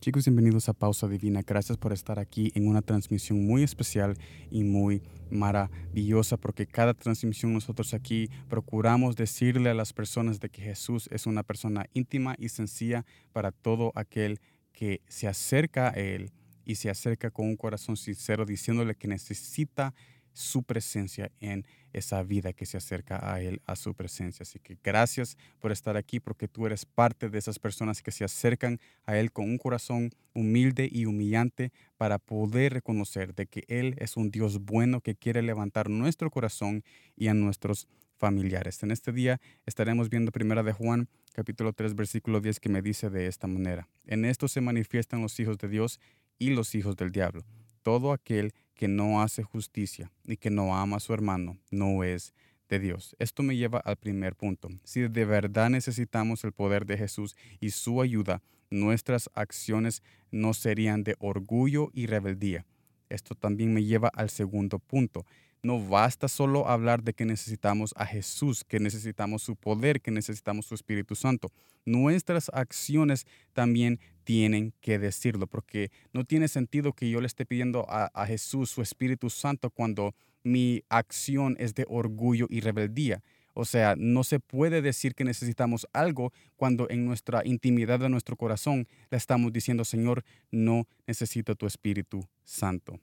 Chicos, bienvenidos a Pausa Divina. Gracias por estar aquí en una transmisión muy especial y muy maravillosa, porque cada transmisión nosotros aquí procuramos decirle a las personas de que Jesús es una persona íntima y sencilla para todo aquel que se acerca a Él y se acerca con un corazón sincero diciéndole que necesita su presencia en esa vida que se acerca a Él, a su presencia. Así que gracias por estar aquí porque tú eres parte de esas personas que se acercan a Él con un corazón humilde y humillante para poder reconocer de que Él es un Dios bueno que quiere levantar nuestro corazón y a nuestros familiares. En este día estaremos viendo primera de Juan capítulo 3 versículo 10 que me dice de esta manera. En esto se manifiestan los hijos de Dios y los hijos del diablo. Todo aquel que no hace justicia y que no ama a su hermano no es de Dios. Esto me lleva al primer punto. Si de verdad necesitamos el poder de Jesús y su ayuda, nuestras acciones no serían de orgullo y rebeldía. Esto también me lleva al segundo punto. No basta solo hablar de que necesitamos a Jesús, que necesitamos su poder, que necesitamos su Espíritu Santo. Nuestras acciones también tienen que decirlo, porque no tiene sentido que yo le esté pidiendo a, Jesús su Espíritu Santo cuando mi acción es de orgullo y rebeldía. O sea, no se puede decir que necesitamos algo cuando en nuestra intimidad de nuestro corazón le estamos diciendo, Señor, no necesito tu Espíritu Santo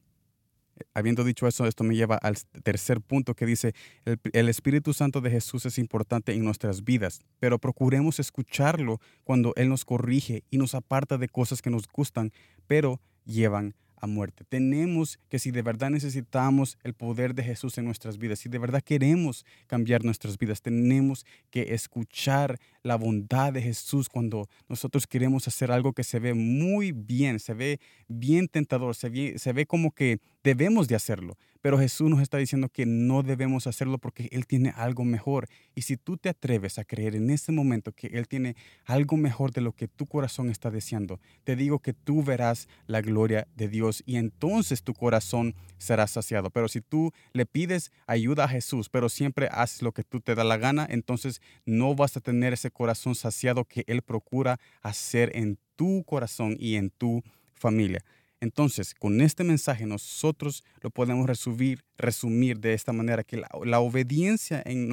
habiendo dicho eso, esto me lleva al tercer punto que dice, el, Espíritu Santo de Jesús es importante en nuestras vidas, pero procuremos escucharlo cuando Él nos corrige y nos aparta de cosas que nos gustan, pero llevan a muerte. Tenemos que si de verdad necesitamos el poder de Jesús en nuestras vidas, si de verdad queremos cambiar nuestras vidas, tenemos que escuchar la bondad de Jesús cuando nosotros queremos hacer algo que se ve muy bien, se ve bien tentador, se ve, se ve como que debemos de hacerlo. Pero Jesús nos está diciendo que no debemos hacerlo porque Él tiene algo mejor. Y si tú te atreves a creer en ese momento que Él tiene algo mejor de lo que tu corazón está deseando, te digo que tú verás la gloria de Dios y entonces tu corazón será saciado. Pero si tú le pides ayuda a Jesús, pero siempre haces lo que tú te da la gana, entonces no vas a tener ese corazón saciado que Él procura hacer en tu corazón y en tu familia. Entonces, con este mensaje nosotros lo podemos resumir, resumir de esta manera, que la, obediencia en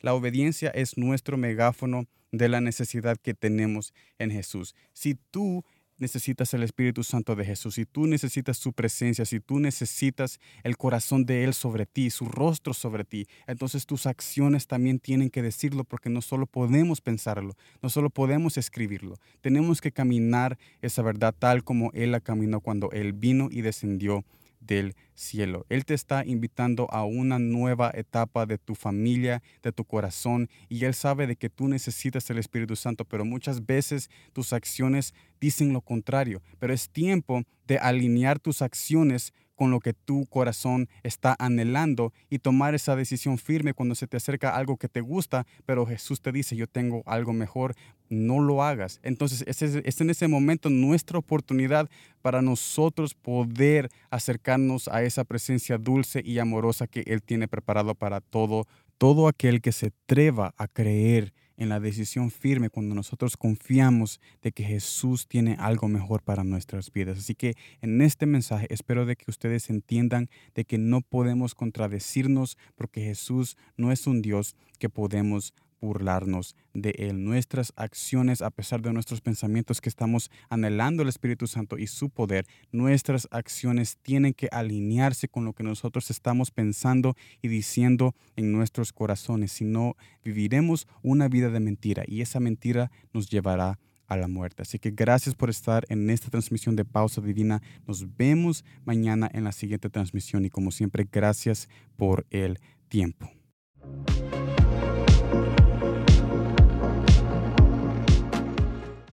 la obediencia es nuestro megáfono de la necesidad que tenemos en Jesús. Si tú necesitas el Espíritu Santo de Jesús, si tú necesitas su presencia, si tú necesitas el corazón de Él sobre ti, su rostro sobre ti, entonces tus acciones también tienen que decirlo porque no solo podemos pensarlo, no solo podemos escribirlo, tenemos que caminar esa verdad tal como Él la caminó cuando Él vino y descendió del cielo. Él te está invitando a una nueva etapa de tu familia, de tu corazón, y Él sabe de que tú necesitas el Espíritu Santo, pero muchas veces tus acciones dicen lo contrario. Pero es tiempo de alinear tus acciones con lo que tu corazón está anhelando y tomar esa decisión firme cuando se te acerca algo que te gusta, pero Jesús te dice, yo tengo algo mejor, no lo hagas. Entonces, es, es en ese momento nuestra oportunidad para nosotros poder acercarnos a esa presencia dulce y amorosa que Él tiene preparado para todo, todo aquel que se atreva a creer en la decisión firme cuando nosotros confiamos de que Jesús tiene algo mejor para nuestras vidas. Así que en este mensaje espero de que ustedes entiendan de que no podemos contradecirnos porque Jesús no es un Dios que podemos burlarnos de Él. Nuestras acciones, a pesar de nuestros pensamientos que estamos anhelando el Espíritu Santo y su poder, nuestras acciones tienen que alinearse con lo que nosotros estamos pensando y diciendo en nuestros corazones. Si no, viviremos una vida de mentira y esa mentira nos llevará a la muerte. Así que gracias por estar en esta transmisión de Pausa Divina. Nos vemos mañana en la siguiente transmisión y como siempre, gracias por el tiempo.